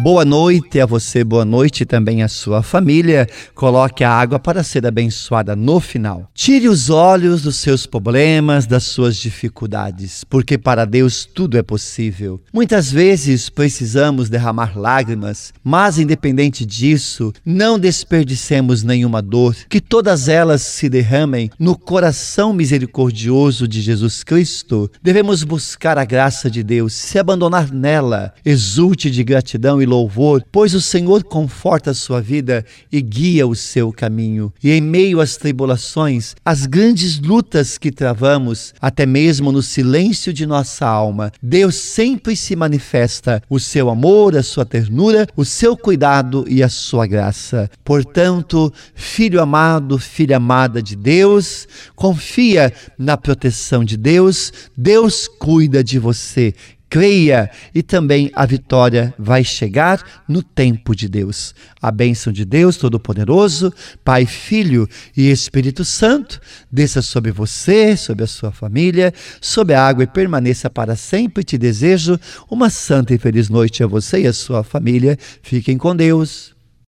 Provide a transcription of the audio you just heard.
Boa noite a você, boa noite também à sua família. Coloque a água para ser abençoada no final. Tire os olhos dos seus problemas, das suas dificuldades, porque para Deus tudo é possível. Muitas vezes precisamos derramar lágrimas, mas independente disso, não desperdicemos nenhuma dor, que todas elas se derramem no coração misericordioso de Jesus Cristo. Devemos buscar a graça de Deus, se abandonar nela, exulte de gratidão e louvor, pois o Senhor conforta a sua vida e guia o seu caminho. E em meio às tribulações, às grandes lutas que travamos, até mesmo no silêncio de nossa alma, Deus sempre se manifesta o seu amor, a sua ternura, o seu cuidado e a sua graça. Portanto, filho amado, filha amada de Deus, confia na proteção de Deus, Deus cuida de você creia e também a vitória vai chegar no tempo de Deus. A bênção de Deus Todo-Poderoso, Pai, Filho e Espírito Santo, desça sobre você, sobre a sua família, sobre a água e permaneça para sempre. Te desejo uma santa e feliz noite a você e a sua família. Fiquem com Deus.